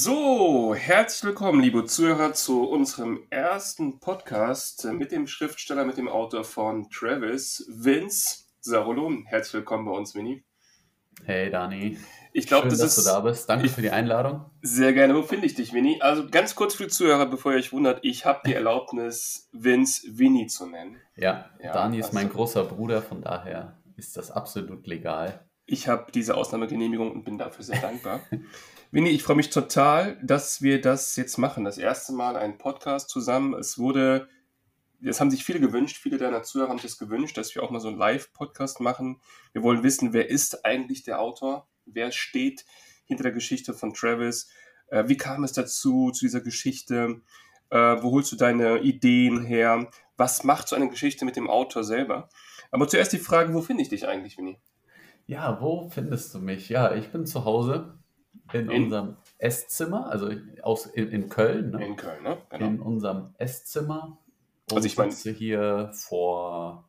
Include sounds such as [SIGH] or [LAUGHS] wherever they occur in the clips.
So, herzlich willkommen, liebe Zuhörer, zu unserem ersten Podcast mit dem Schriftsteller, mit dem Autor von Travis, Vince Sarolo. Herzlich willkommen bei uns, Winnie. Hey, Dani. Ich glaube, das dass ist, du da bist. Danke ich, für die Einladung. Sehr gerne. Wo finde ich dich, Winnie? Also ganz kurz für die Zuhörer, bevor ihr euch wundert, ich habe die [LAUGHS] Erlaubnis, Vince Winnie zu nennen. Ja, ja Dani ist mein also großer Bruder, von daher ist das absolut legal. Ich habe diese Ausnahmegenehmigung und bin dafür sehr dankbar. [LAUGHS] Winnie, ich freue mich total, dass wir das jetzt machen. Das erste Mal ein Podcast zusammen. Es wurde, das haben sich viele gewünscht, viele deiner Zuhörer haben sich das gewünscht, dass wir auch mal so einen Live-Podcast machen. Wir wollen wissen, wer ist eigentlich der Autor? Wer steht hinter der Geschichte von Travis? Äh, wie kam es dazu, zu dieser Geschichte? Äh, wo holst du deine Ideen her? Was macht so eine Geschichte mit dem Autor selber? Aber zuerst die Frage, wo finde ich dich eigentlich, Winnie? Ja, wo findest du mich? Ja, ich bin zu Hause in, in unserem Esszimmer, also aus, in, in Köln. Ne? In Köln, ne? Genau. In unserem Esszimmer. Und also ich meine, sitze hier vor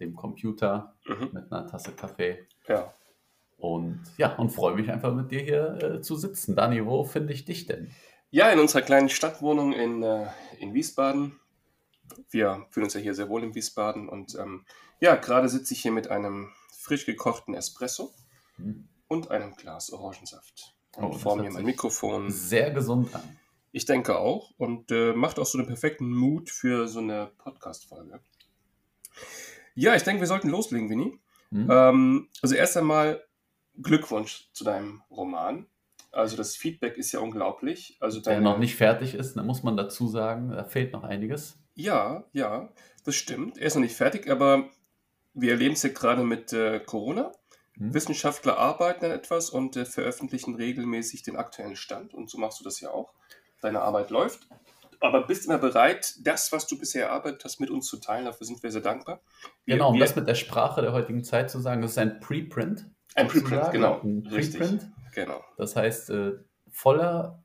dem Computer mhm. mit einer Tasse Kaffee. Ja. Und ja, und freue mich einfach mit dir hier äh, zu sitzen. Dani, wo finde ich dich denn? Ja, in unserer kleinen Stadtwohnung in, äh, in Wiesbaden. Wir fühlen uns ja hier sehr wohl in Wiesbaden. Und ähm, ja, gerade sitze ich hier mit einem frisch gekochten Espresso mhm. und einem Glas Orangensaft. Oh, vor mir mein Mikrofon. Sehr gesund an. Ich denke auch und äh, macht auch so einen perfekten Mut für so eine Podcast-Folge. Ja, ich denke, wir sollten loslegen, Winnie. Mhm. Ähm, also erst einmal Glückwunsch zu deinem Roman. Also das Feedback ist ja unglaublich. Also deine... Der noch nicht fertig ist, da muss man dazu sagen, da fehlt noch einiges. Ja, ja, das stimmt. Er ist noch nicht fertig, aber wir erleben es ja gerade mit äh, Corona. Hm. Wissenschaftler arbeiten an etwas und äh, veröffentlichen regelmäßig den aktuellen Stand. Und so machst du das ja auch. Deine Arbeit läuft. Aber bist immer bereit, das, was du bisher erarbeitet hast, mit uns zu teilen. Dafür sind wir sehr dankbar. Wir, genau, um wir, das mit der Sprache der heutigen Zeit zu sagen, das ist ein Preprint. Ein Preprint, genau. Ein Preprint. Genau. Das heißt, äh, voller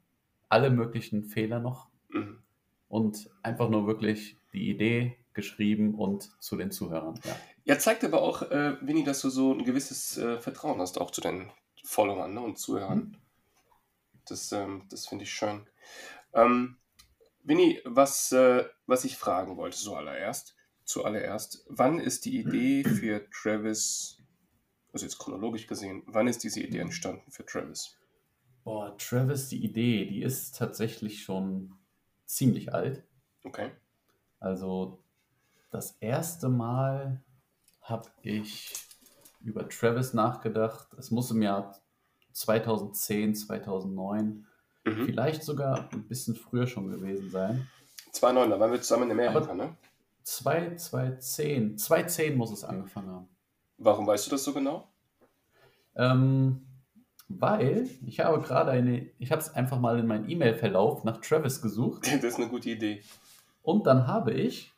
alle möglichen Fehler noch. Mhm. Und einfach nur wirklich die Idee geschrieben und zu den Zuhörern. Ja. Ja, zeigt aber auch, äh, Winnie, dass du so ein gewisses äh, Vertrauen hast, auch zu deinen Followern ne, und Zuhörern. Mhm. Das, ähm, das finde ich schön. Ähm, Winnie, was, äh, was ich fragen wollte, zuallererst, zuallererst, wann ist die Idee für Travis, also jetzt chronologisch gesehen, wann ist diese Idee entstanden für Travis? Boah, Travis, die Idee, die ist tatsächlich schon ziemlich alt. Okay. Also das erste Mal habe ich über Travis nachgedacht. Es muss im Jahr 2010, 2009, mhm. vielleicht sogar ein bisschen früher schon gewesen sein. 2009, da waren wir zusammen in Amerika, ne? 2010, 2010 muss es angefangen haben. Warum weißt du das so genau? Ähm, weil ich habe gerade eine, ich habe es einfach mal in meinen E-Mail-Verlauf nach Travis gesucht. [LAUGHS] Das ist eine gute Idee. Und dann habe ich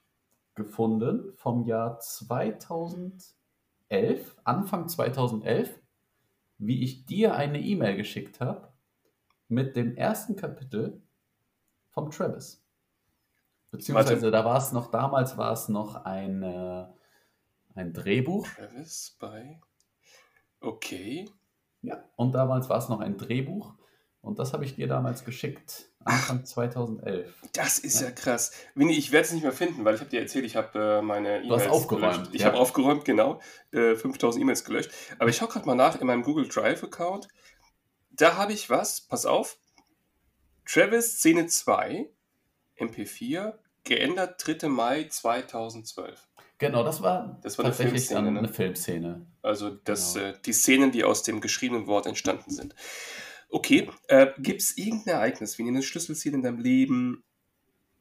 gefunden vom Jahr 2011, Anfang 2011, wie ich dir eine E-Mail geschickt habe mit dem ersten Kapitel vom Travis. Beziehungsweise Warte. da war es noch, damals war es noch ein, äh, ein Drehbuch. Travis bei. Okay. Ja, und damals war es noch ein Drehbuch. Und das habe ich dir damals geschickt, Anfang 2011. Das ist ja, ja krass. Winnie, ich werde es nicht mehr finden, weil ich habe dir erzählt, ich habe äh, meine E-Mails. Du hast aufgeräumt. Gelöscht. Ich ja. habe aufgeräumt, genau. Äh, 5000 E-Mails gelöscht. Aber ich schaue gerade mal nach in meinem Google Drive-Account. Da habe ich was, pass auf. Travis Szene 2, MP4, geändert 3. Mai 2012. Genau, das war, das war eine Filmszene. Ne? Eine Filmszene. Also das, genau. äh, die Szenen, die aus dem geschriebenen Wort entstanden sind. Okay, äh, gibt es irgendein Ereignis, wie eine Schlüsselszene in deinem Leben,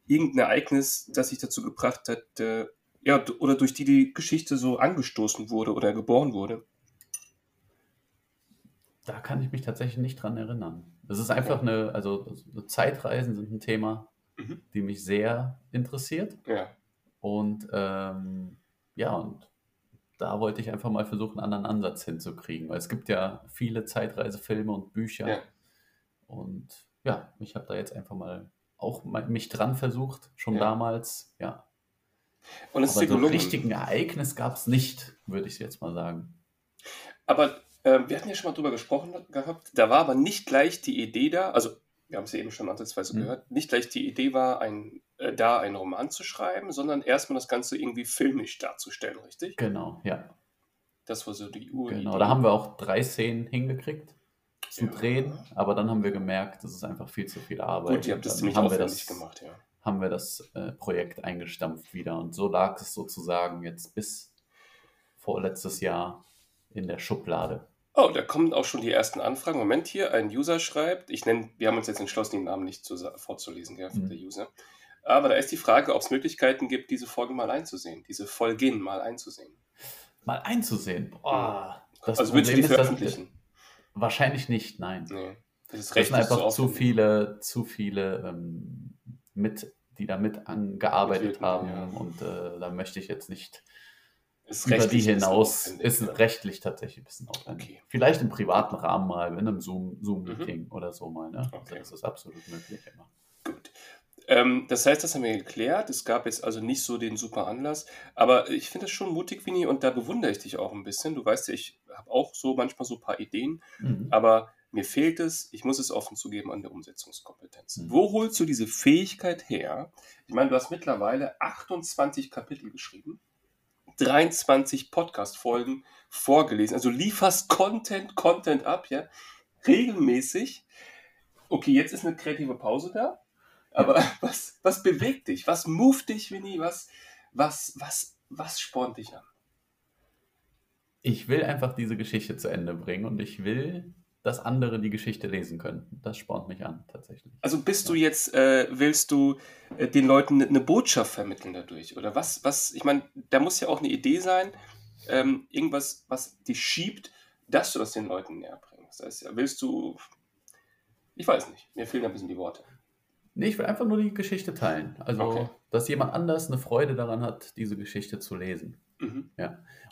irgendein Ereignis, das dich dazu gebracht hat, äh, ja, oder durch die die Geschichte so angestoßen wurde oder geboren wurde? Da kann ich mich tatsächlich nicht dran erinnern. Es ist einfach eine, also Zeitreisen sind ein Thema, mhm. die mich sehr interessiert. Ja. Und ähm, ja, und da wollte ich einfach mal versuchen, einen anderen Ansatz hinzukriegen, weil es gibt ja viele Zeitreisefilme und Bücher. Ja. Und ja, ich habe da jetzt einfach mal auch mich dran versucht, schon ja. damals, ja. Und es Aber ist so ein richtigen Ereignis gab es nicht, würde ich jetzt mal sagen. Aber äh, wir hatten ja schon mal drüber gesprochen gehabt, da war aber nicht gleich die Idee da, also wir haben es eben schon ansatzweise Mhm. gehört, nicht gleich die Idee war, ein, äh, da einen Roman zu schreiben, sondern erstmal das Ganze irgendwie filmisch darzustellen, richtig? Genau, ja. Das war so die Uridee. Genau, da haben wir auch drei Szenen hingekriegt zum Ja. Drehen, aber dann haben wir gemerkt, das ist einfach viel zu viel Arbeit. Gut, ihr habt das ziemlich haben wir aufwendig das, gemacht, ja. haben wir das äh, Projekt eingestampft wieder und so lag es sozusagen jetzt bis vorletztes Jahr in der Schublade. Oh, da kommen auch schon die ersten Anfragen. Moment hier, ein User schreibt, ich nenne, wir haben uns jetzt entschlossen, den Namen nicht zu, vorzulesen, von Mhm. der User. Aber da ist die Frage, ob es Möglichkeiten gibt, diese Folgen mal einzusehen, diese Folgen mal einzusehen. Mal einzusehen. Boah, das also willst du die veröffentlichen? Wahrscheinlich nicht, nein. Nee. Das ist Das recht sind einfach zu viele, zu viele ähm, mit, die da mit angearbeitet haben ja. und äh, da möchte ich jetzt nicht Ist über die hinaus. Ist rechtlich tatsächlich ein bisschen aufwendig. Okay. Vielleicht im privaten Rahmen mal, in einem Zoom- Zoom-Meeting oder so mal. Ne? Also Okay. das ist absolut möglich. Immer. Gut. Ähm, das heißt, das haben wir geklärt. Es gab jetzt also nicht so den super Anlass. Aber ich finde es schon mutig, Winnie, und da bewundere ich dich auch ein bisschen. Du weißt ja, ich habe auch so manchmal so ein paar Ideen, Mhm. aber mir fehlt es, ich muss es offen zugeben, an der Umsetzungskompetenz. Mhm. Wo holst du diese Fähigkeit her? Ich meine, du hast mittlerweile 28 Kapitel geschrieben, 23 Podcast-Folgen vorgelesen, also lieferst Content, Content ab, ja, regelmäßig. Okay, jetzt ist eine kreative Pause da, aber [LAUGHS] was, was bewegt dich? Was moved dich, Winnie? Was, was, was, was spornt dich an? Ich will einfach diese Geschichte zu Ende bringen und ich will, dass andere die Geschichte lesen können. Das spornt mich an, tatsächlich. Also bist du jetzt, äh, willst du äh, den Leuten eine Botschaft vermitteln dadurch? Oder was, was, ich meine, da muss ja auch eine Idee sein, ähm, irgendwas, was dich schiebt, dass du das den Leuten näher bringst. Das heißt, ja, willst du, ich weiß nicht, mir fehlen ein bisschen die Worte. Nee, ich will einfach nur die Geschichte teilen. Also, Okay. dass jemand anders eine Freude daran hat, diese Geschichte zu lesen. Mhm.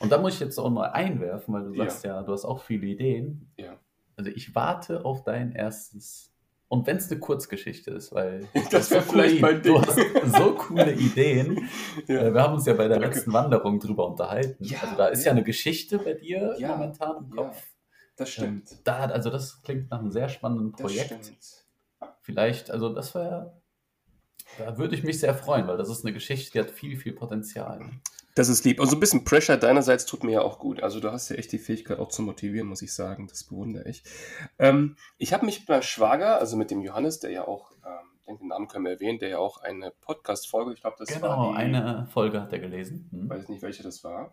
Und da muss ich jetzt auch mal einwerfen, weil du Ja. sagst ja, du hast auch viele Ideen. Ja. Also ich warte auf dein erstes. Und wenn es eine Kurzgeschichte ist, weil [LAUGHS] Das du wär hast so coole vielleicht mein I- du Ding. hast so coole Ideen. [LAUGHS] Ja. Äh, Wir haben uns ja bei der Danke. letzten Wanderung drüber unterhalten. Ja, also da ist ja ja. eine Geschichte bei dir momentan im. Kopf. Das stimmt. Ähm, Da, also das klingt nach einem sehr spannenden Projekt. stimmt. Vielleicht, also das wäre, da würde ich mich sehr freuen, weil das ist eine Geschichte, die hat viel, viel Potenzial. Das ist lieb. Und so ein bisschen Pressure deinerseits tut mir ja auch gut. Also du hast ja echt die Fähigkeit auch zu motivieren, muss ich sagen. Das bewundere ich. Ähm, ich habe mich mit meinem Schwager, also mit dem Johannes, der ja auch, ähm, ich denke, den Namen können wir erwähnen, der ja auch eine Podcast-Folge, ich glaube, das genau, war die, eine Folge hat er gelesen. Hm. weiß nicht, welche das war.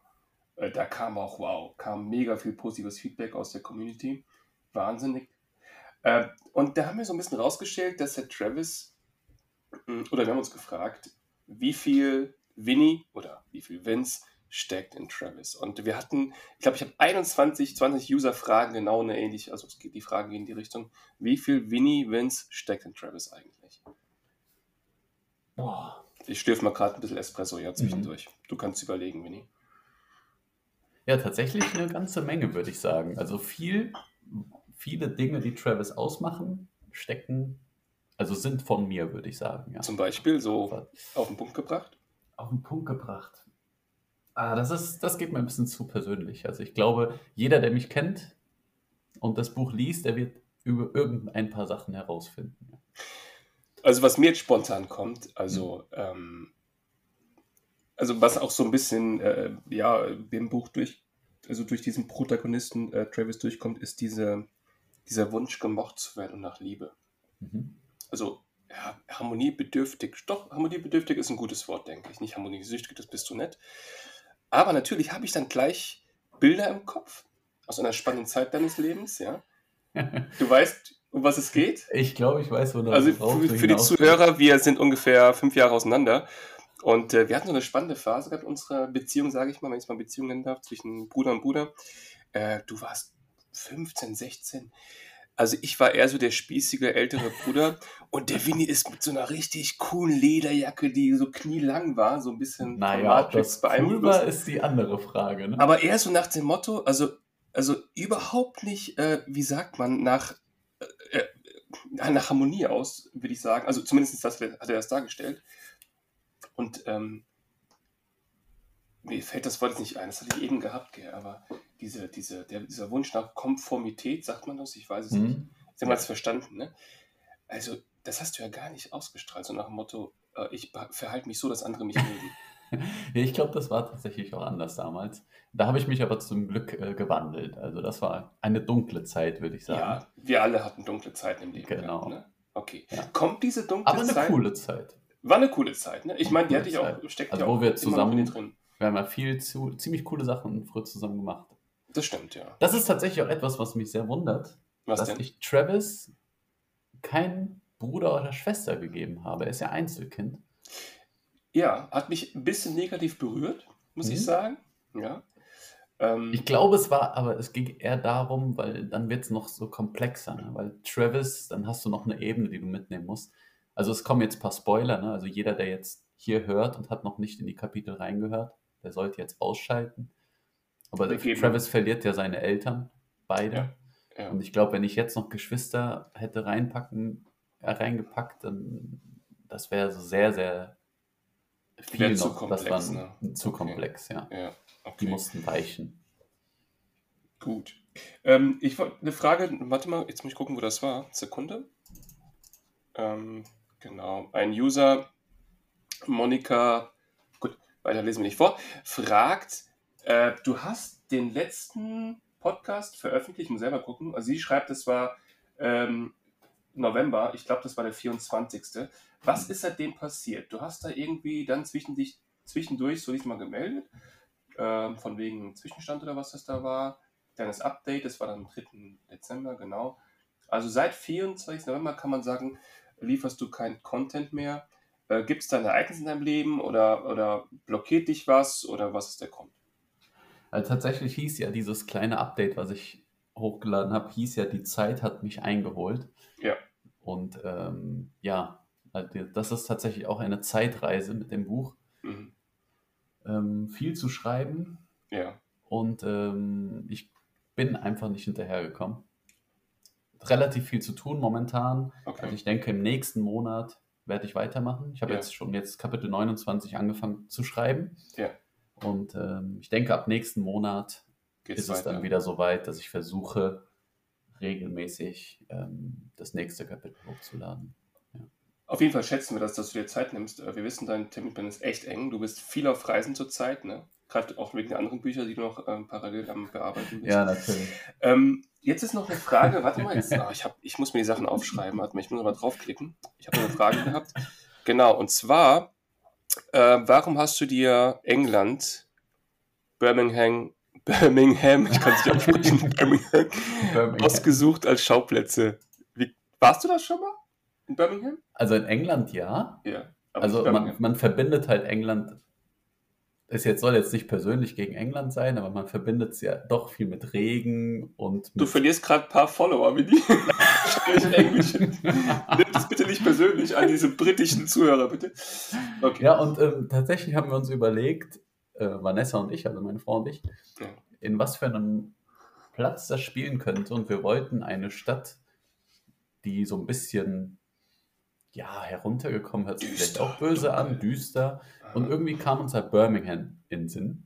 Äh, da kam auch, wow, kam mega viel positives Feedback aus der Community. Wahnsinnig. Äh, und da haben wir so ein bisschen rausgestellt, dass der Travis, mh, oder wir haben uns gefragt, wie viel Winnie oder wie viel Vince steckt in Travis. Und wir hatten, ich glaube, ich habe 21, 20 User-Fragen genau eine ähnliche, also es geht, die Fragen gehen in die Richtung, wie viel Winnie, Vince steckt in Travis eigentlich? Boah. Ich schlürfe mal gerade ein bisschen Espresso ja zwischendurch. Du kannst überlegen, Winnie. Ja, tatsächlich eine ganze Menge, würde ich sagen. Also viel, viele Dinge, die Travis ausmachen, stecken, also sind von mir, würde ich sagen. Ja. Zum Beispiel so auf den Punkt gebracht. Auf den Punkt gebracht. Ah, das ist, das geht mir ein bisschen zu persönlich. Also ich glaube, jeder, der mich kennt und das Buch liest, der wird über irgendein paar Sachen herausfinden. Also was mir jetzt spontan kommt, also, ähm, also was auch so ein bisschen, äh, ja, dem Buch durch, also durch diesen Protagonisten äh, Travis durchkommt, ist diese, dieser Wunsch, gemocht zu werden und nach Liebe. Mhm. Also ja, harmoniebedürftig, doch, harmoniebedürftig ist ein gutes Wort, denke ich. Nicht harmoniesüchtig, das bist du nett. Aber natürlich habe ich dann gleich Bilder im Kopf aus einer spannenden Zeit deines Lebens, ja. [LAUGHS] Du weißt, um was es geht? Ich glaube, ich weiß, wo du Also für, für die Zuhörer, wir sind ungefähr fünf Jahre auseinander. Und äh, wir hatten so eine spannende Phase gehabt in unserer Beziehung, sage ich mal, wenn ich es mal Beziehung nennen darf, zwischen Bruder und Bruder. Äh, du warst 15, 16. Also ich war eher so der spießige ältere Bruder und der Winnie ist mit so einer richtig coolen Lederjacke, die so knielang war, so ein bisschen Naja, ob das cool war, ist die andere Frage. Ne? aber eher so nach dem Motto, also, also überhaupt nicht, äh, wie sagt man, nach, äh, äh, nach Harmonie aus, würde ich sagen. Also zumindest das, hat er das dargestellt. Und ähm, mir fällt das Wort jetzt nicht ein, das hatte ich eben gehabt, gell, aber diese, diese, der, dieser Wunsch nach Konformität, sagt man das? Ich weiß es nicht. Hm? Sie haben es verstanden, ne? Also, das hast du ja gar nicht ausgestrahlt, so nach dem Motto, äh, ich verhalte mich so, dass andere mich mögen. [LAUGHS] Ja, ich glaube, das war tatsächlich auch anders damals. Da habe ich mich aber zum Glück äh, gewandelt. Also das war eine dunkle Zeit, würde ich sagen. Ja, wir alle hatten dunkle Zeiten im Leben. Genau. gehabt, ne? Okay. Ja. Kommt diese dunkle Aber eine Zeit? coole Zeit. War eine coole Zeit, ne? Ich meine, die hatte ich auch, Zeit. steckt Also ja wo auch wir zusammen- drin. Wir haben ja viel zu, ziemlich coole Sachen früher zusammen gemacht. Das stimmt, ja. Das ist tatsächlich auch etwas, was mich sehr wundert, Was dass denn? ich Travis keinen Bruder oder Schwester gegeben habe. Er ist ja Einzelkind. Ja, hat mich ein bisschen negativ berührt, muss ich Mhm. sagen. Ja. Ähm, Ich glaube, es war, aber es ging eher darum, weil dann wird es noch so komplexer, ne? weil Travis, dann hast du noch eine Ebene, die du mitnehmen musst. Also es kommen jetzt ein paar Spoiler, ne? also jeder, der jetzt hier hört und hat noch nicht in die Kapitel reingehört, der sollte jetzt ausschalten. Aber Wir geben- Travis verliert ja seine Eltern, beide. Ja, ja. Und ich glaube, wenn ich jetzt noch Geschwister hätte reinpacken, äh, reingepackt, dann das wäre so sehr, sehr viel noch. zu das komplex, war ne? zu Okay. komplex, ja. ja, Die okay. mussten weichen. Gut. Ähm, ich wollte eine Frage, warte mal, jetzt muss ich gucken, wo das war. Sekunde. Ähm, genau. Ein User, Monika, weiter lesen wir nicht vor, fragt, äh, du hast den letzten Podcast veröffentlicht, ich muss selber gucken. Also sie schreibt, es war ähm, November, ich glaube, das war der 24. Was ist seitdem passiert? Du hast da irgendwie dann zwischendurch, zwischendurch so diesmal gemeldet, ähm, von wegen Zwischenstand oder was das da war. Kleines Update, das war dann am 3. Dezember, genau. Also seit 24. November kann man sagen, lieferst du kein Content mehr. Äh, Gibt es da ein Ereignis in deinem Leben oder, oder blockiert dich was oder was ist der Grund? Also tatsächlich hieß ja dieses kleine Update, was ich hochgeladen habe, hieß ja, die Zeit hat mich eingeholt. Ja. Und ähm, ja, also das ist tatsächlich auch eine Zeitreise mit dem Buch. Mhm. Ähm, viel zu schreiben Ja, und ähm, ich bin einfach nicht hinterhergekommen. Relativ viel zu tun momentan. okay. Also ich denke, im nächsten Monat werde ich weitermachen. Ich habe Ja. jetzt schon jetzt Kapitel 29 angefangen zu schreiben. Ja. Und ähm, ich denke, ab nächsten Monat Geht's ist es dann wieder so weit, dass ich versuche, regelmäßig ähm, das nächste Kapitel hochzuladen. Auf jeden Fall schätzen wir das, dass du dir Zeit nimmst. Äh, Wir wissen, dein Terminplan ist echt eng. Du bist viel auf Reisen zurzeit, ne? Gerade auch wegen der anderen Bücher, die du noch ähm, parallel am Bearbeiten bist. natürlich. Jetzt ist noch eine Frage, warte mal, jetzt, [LAUGHS] ah, ich, hab, ich muss mir die Sachen aufschreiben, warte mal, ich muss mal draufklicken. Ich habe eine Frage gehabt. Genau, und zwar, äh, warum hast du dir England, Birmingham, Birmingham, ich kann es nicht aussprechen, [LAUGHS] Birmingham, Birmingham. ausgesucht als Schauplätze? Wie, warst du das schon mal? In Birmingham? Also in England ja. Ja. aber Also man, man verbindet halt England. Es jetzt soll jetzt nicht persönlich gegen England sein, aber man verbindet es ja doch viel mit Regen und Du mit verlierst gerade ein paar Follower, Willi. Sprechen [LAUGHS] Englisch. Nimm das bitte nicht persönlich an diese britischen Zuhörer, bitte. Okay. Ja, und ähm, tatsächlich haben wir uns überlegt, äh, Vanessa und ich, also meine Frau und ich, Ja. in was für einem Platz das spielen könnte. Und wir wollten eine Stadt, die so ein bisschen, ja, heruntergekommen hört sich vielleicht auch böse an, dunkel. düster. Und irgendwie kam uns halt Birmingham in den Sinn.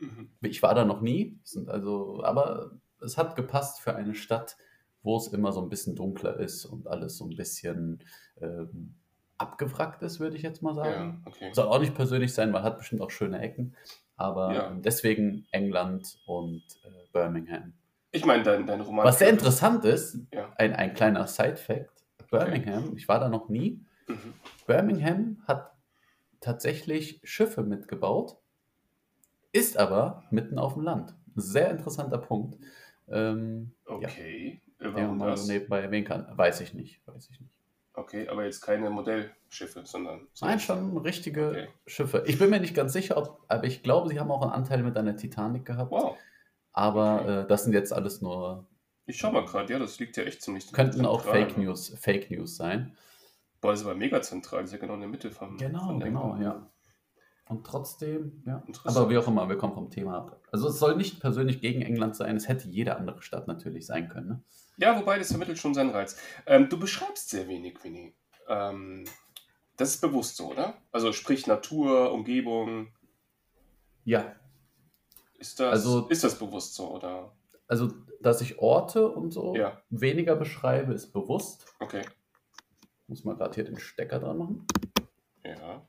Mhm. Ich war da noch nie, sind also, aber es hat gepasst für eine Stadt, wo es immer so ein bisschen dunkler ist und alles so ein bisschen ähm, abgewrackt ist, würde ich jetzt mal sagen. Ja, okay. Soll auch nicht persönlich sein, weil hat bestimmt auch schöne Ecken. Aber Ja. deswegen England und äh, Birmingham. Ich meine, dein, dein Roman. Was sehr interessant ist, Ja. ein, ein kleiner Side-Fact: Birmingham, ich war da noch nie. Mhm. Birmingham hat tatsächlich Schiffe mitgebaut, ist aber mitten auf dem Land. Sehr interessanter Punkt. Ähm, Okay. Äh, den man Warum mal das? so nebenbei erwähnen kann. Weiß ich nicht. Weiß ich nicht. Okay, aber jetzt keine Modellschiffe, sondern. Nein, schon richtige Okay. Schiffe. Ich bin mir nicht ganz sicher, ob, aber ich glaube, sie haben auch einen Anteil mit einer Titanic gehabt. Wow. Aber Okay. äh, das sind jetzt alles nur, Ich schau mal gerade, ja, das liegt ja echt ziemlich. könnten auch zentral, Fake ne? News, Fake News sein. Boah, das ist aber mega zentral, das ist ja genau in der Mitte vom. Genau, von genau, ja. Und trotzdem, ja. Aber wie auch immer, wir kommen vom Thema ab. Also es soll nicht persönlich gegen England sein, es hätte jede andere Stadt natürlich sein können. Ne? Ja, wobei, das vermittelt schon seinen Reiz. Ähm, du beschreibst sehr wenig, Winnie. Ähm, das ist bewusst so, oder? Also sprich Natur, Umgebung. Ja, Ist das, Also- ist das bewusst so, oder? Also dass ich Orte und so Ja. weniger beschreibe, ist bewusst. Okay. muss mal gerade hier den Stecker dran machen. Ja.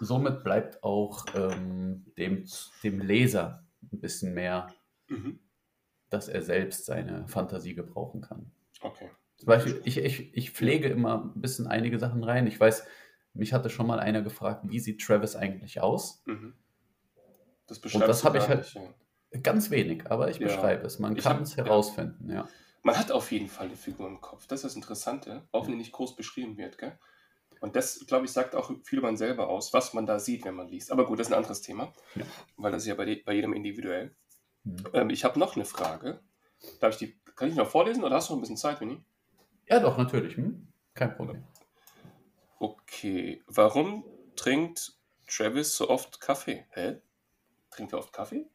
Somit bleibt auch ähm, dem, dem Leser ein bisschen mehr, Mhm. dass er selbst seine Fantasie gebrauchen kann. Okay. Zum Beispiel, ich, ich, ich pflege immer ein bisschen einige Sachen rein. Ich weiß, mich hatte schon mal einer gefragt, wie sieht Travis eigentlich aus? Mhm. Das das beschreibst du hab ich halt- nicht, ja. Ganz wenig, aber ich Ja. beschreibe es. Man Ich kann hab- es ja. herausfinden, ja. Man hat auf jeden Fall eine Figur im Kopf. Das ist das Interessante, auch wenn die nicht groß beschrieben wird. Gell? Und das, glaube ich, sagt auch viel über man selber aus, was man da sieht, wenn man liest. Aber gut, das ist ein anderes Thema, Ja. weil das ist ja bei, bei jedem individuell. Mhm. Ähm, ich habe noch eine Frage. Darf ich die, kann ich die noch vorlesen oder hast du noch ein bisschen Zeit, Winnie? Ja, doch, natürlich. Hm? Kein Problem. Okay. Warum trinkt Travis so oft Kaffee? Hä? Trinkt er oft Kaffee?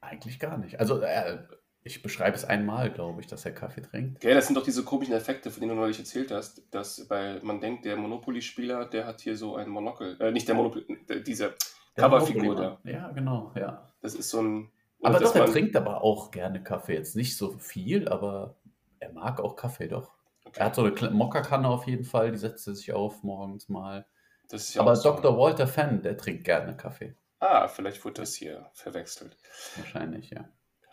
Eigentlich gar nicht. Also, äh, ich beschreibe es einmal, glaube ich, dass er Kaffee trinkt. Gell, das sind doch diese komischen Effekte, von denen du neulich erzählt hast, dass bei, man denkt, der Monopoly-Spieler, der hat hier so ein Monokel, äh, nicht der Monopoly, diese Coverfigur da. Ja, genau, ja. Das ist so ein. Aber doch, er trinkt aber auch gerne Kaffee. Jetzt nicht so viel, aber er mag auch Kaffee, doch. Okay, Er hat so eine Mokkakanne auf jeden Fall, die setzt er sich auf morgens mal. das ist ja aber auch so. Dr. Walter Fenn, der trinkt gerne Kaffee. Ah, vielleicht wurde das hier verwechselt. Wahrscheinlich, ja.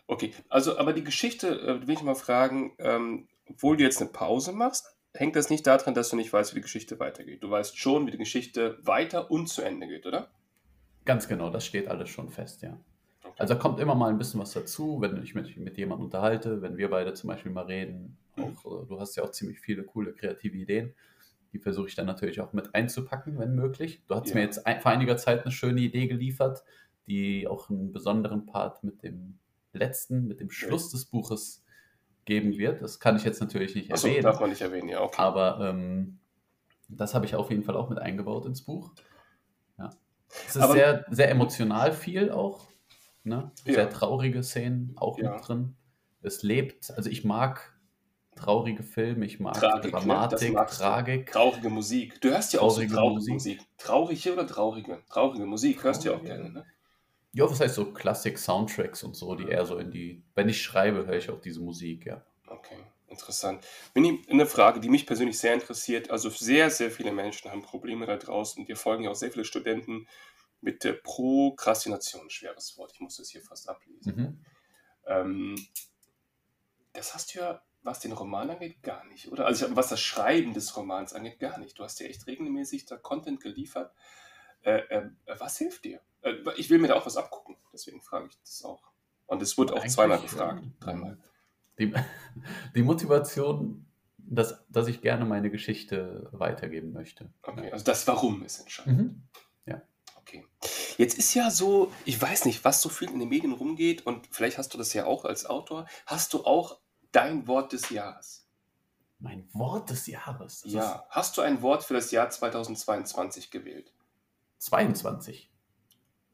Okay, also, aber die Geschichte, äh, will ich mal fragen, ähm, obwohl du jetzt eine Pause machst, hängt das nicht daran, dass du nicht weißt, wie die Geschichte weitergeht. Du weißt schon, wie die Geschichte weiter und zu Ende geht, oder? Ganz genau, das steht alles schon fest, ja. Okay. Also da kommt immer mal ein bisschen was dazu, wenn ich mich mit jemandem unterhalte, wenn wir beide zum Beispiel mal reden. Mhm. Auch, äh, du hast ja auch ziemlich viele coole kreative Ideen. Die versuche ich dann natürlich auch mit einzupacken, wenn möglich. Du hast Ja. mir jetzt ein, vor einiger Zeit eine schöne Idee geliefert, die auch einen besonderen Part mit dem letzten, mit dem Schluss des Buches geben wird. Das kann ich jetzt natürlich nicht Achso, erwähnen. darf man nicht erwähnen, ja, okay. Aber ähm, das habe ich auf jeden Fall auch mit eingebaut ins Buch. Ja. Es ist Aber- sehr, sehr emotional viel auch. Ne? Ja. Sehr traurige Szenen auch Ja. mit drin. Es lebt, also ich mag traurige Filme, ich mag Tragik, ne? Dramatik, du. Tragik. Traurige Musik. Du hörst ja auch Traurige so traurige Musik. Musik. Traurige oder traurige? Traurige Musik hörst du ja auch Traurige. gerne, ne? Ja, was heißt so Klassik-Soundtracks und so, die eher so in die, wenn ich schreibe, höre ich auch diese Musik, ja. Okay, interessant. Winnie, eine Frage, die mich persönlich sehr interessiert. Also sehr, sehr viele Menschen haben Probleme da draußen. Dir folgen ja auch sehr viele Studenten mit der Prokrastination. Schweres Wort, ich muss das hier fast ablesen. Mhm. Ähm, das hast du ja, was den Roman angeht, gar nicht, oder? Also ich- was das Schreiben des Romans angeht, gar nicht. Du hast ja echt regelmäßig da Content geliefert. Äh, äh, was hilft dir? Äh, ich will mir da auch was abgucken, deswegen frage ich das auch. Und es wurde auch Eigentlich, zweimal gefragt, dreimal. Die, die Motivation, dass, dass ich gerne meine Geschichte weitergeben möchte. Okay, also das Warum ist entscheidend. Mhm. Okay. Jetzt ist ja so, ich weiß nicht, was so viel in den Medien rumgeht und vielleicht hast du das ja auch als Autor. Hast du auch dein Wort des Jahres? Mein Wort des Jahres. Das Ja. Hast du ein Wort für das Jahr 2022 gewählt? Ist 22.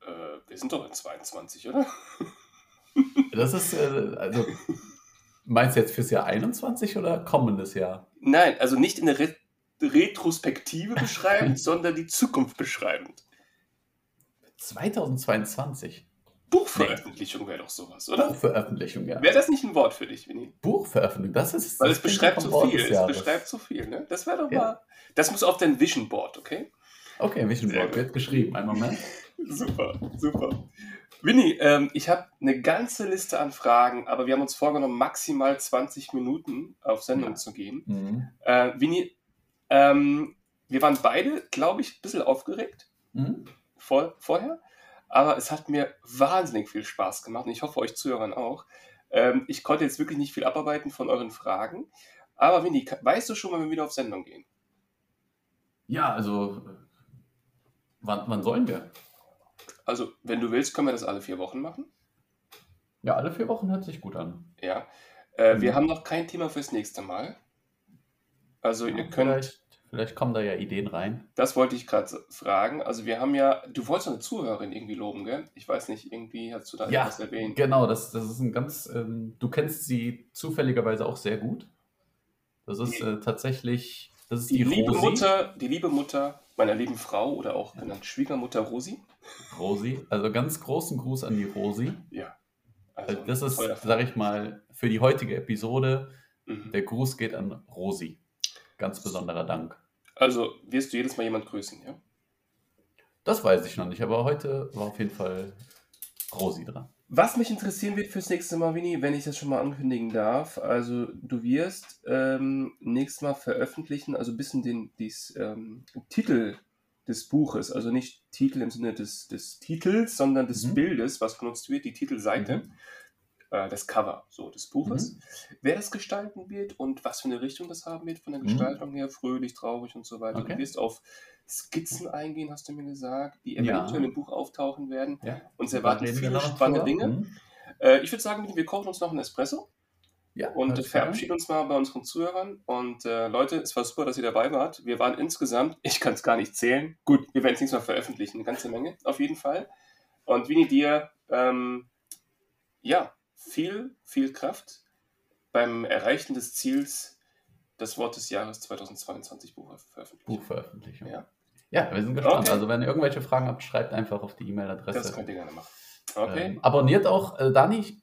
Äh, wir sind doch in 22, oder? [LAUGHS] Das ist, äh, also, meinst du jetzt fürs Jahr 21 oder kommendes Jahr? Nein, also nicht in der Re Retrospektive beschreibend, [LAUGHS] sondern die Zukunft beschreibend. 2022. Buchveröffentlichung wäre doch sowas, oder? Buchveröffentlichung, ja. Wäre das nicht ein Wort für dich, Winnie? Buchveröffentlichung, das ist. Weil das es beschreibt so viel. Es beschreibt so viel, ne? Das wäre doch Ja. mal. Das muss auf dein Vision Board, okay? Okay, Vision Sehr Board gut. wird geschrieben. Einen Moment. Super, super. Winnie, ähm, ich habe eine ganze Liste an Fragen, aber wir haben uns vorgenommen, maximal 20 Minuten auf Sendung Ja. zu gehen. Mhm. Äh, Winnie, ähm, wir waren beide, glaube ich, ein bisschen aufgeregt Mhm. vor, vorher, aber es hat mir wahnsinnig viel Spaß gemacht und ich hoffe, euch Zuhörern auch. Ähm, ich konnte jetzt wirklich nicht viel abarbeiten von euren Fragen, aber Winnie, weißt du schon, wann wir wieder auf Sendung gehen? Ja, also, äh, wann, wann sollen wir? Also, wenn du willst, können wir das alle vier Wochen machen. Ja, alle vier Wochen hört sich gut an. Ja. Äh, Wir Mhm. haben noch kein Thema fürs nächste Mal. Also ihr Ja, könnt, vielleicht, kommen da ja Ideen rein. das wollte ich gerade fragen. Also wir haben ja, du wolltest eine Zuhörerin irgendwie loben, gell? Ich weiß nicht, irgendwie hast du da Ja, etwas erwähnt. Genau, das, das ist ein ganz. Ähm, du kennst sie zufälligerweise auch sehr gut. Das ist äh, tatsächlich. Das ist Die, die, liebe Rosi. Mutter, die liebe Mutter meiner lieben Frau oder auch genannt Schwiegermutter Rosi. Rosi. Also ganz großen Gruß an die Rosi. Ja. Also Also, das ist, sag ich mal, für die heutige Episode, Mhm. der Gruß geht an Rosi. ganz besonderer Dank. Also wirst du jedes Mal jemand grüßen, ja? Das weiß ich noch nicht, aber heute war auf jeden Fall Rosi dran. Was mich interessieren wird fürs nächste Mal, Winnie, wenn ich das schon mal ankündigen darf, also du wirst ähm, nächstes Mal veröffentlichen, also ein bisschen den dies, ähm, Titel des Buches, also nicht Titel im Sinne des, des Titels, sondern des Mhm. Bildes, was genutzt wird, die Titelseite, Mhm. Äh, das Cover so des Buches, wer das gestalten wird und was für eine Richtung das haben wird von der Mhm. Gestaltung her, fröhlich, traurig und so weiter. Okay. Du wirst auf Skizzen eingehen, hast du mir gesagt, die Ja. eventuell im Buch auftauchen werden. Ja, Uns erwarten viele spannende. Dinge. Mhm. Äh, ich würde sagen, wir kochen uns noch einen Espresso Ja, und verabschieden uns mal bei unseren Zuhörern. Und äh, Leute, es war super, dass ihr dabei wart. Wir waren insgesamt, ich kann es gar nicht zählen. Gut, wir werden es nächstes Mal veröffentlichen, eine ganze Menge, auf jeden Fall. Und Winnie, dir, ähm, ja, viel, viel Kraft beim Erreichen des Ziels, das Wort des Jahres 2022 Buch veröffentlichen. Buchveröffentlichung. Ja, Ja, wir sind gespannt. Okay. Also, wenn ihr irgendwelche Fragen habt, schreibt einfach auf die das E-Mail-Adresse. könnt ihr gerne machen. Okay, Ähm, abonniert auch, äh, Dani,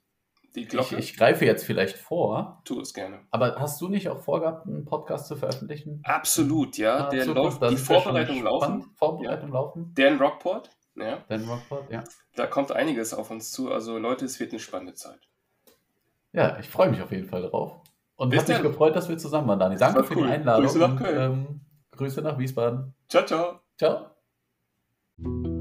die ich, Glocke, ich greife jetzt vielleicht vor, tu es gerne. aber hast du nicht auch vorgehabt, einen Podcast zu veröffentlichen? Absolut, ja. Ah, Der Zukunft, läuft, die gespannt. laufen. Vorbereitung laufen. Dan Rockport, ja. Dan Rockport, ja. Da kommt einiges auf uns zu. Also Leute, es wird eine spannende Zeit. Ja, ich freue mich auf jeden Fall drauf. Und Bis hat mich gefreut, dass wir zusammen waren, Dani. Danke für cool. die Einladung. Grüße nach und, Köln. ähm, Grüße nach Wiesbaden. Ciao, ciao. Ciao.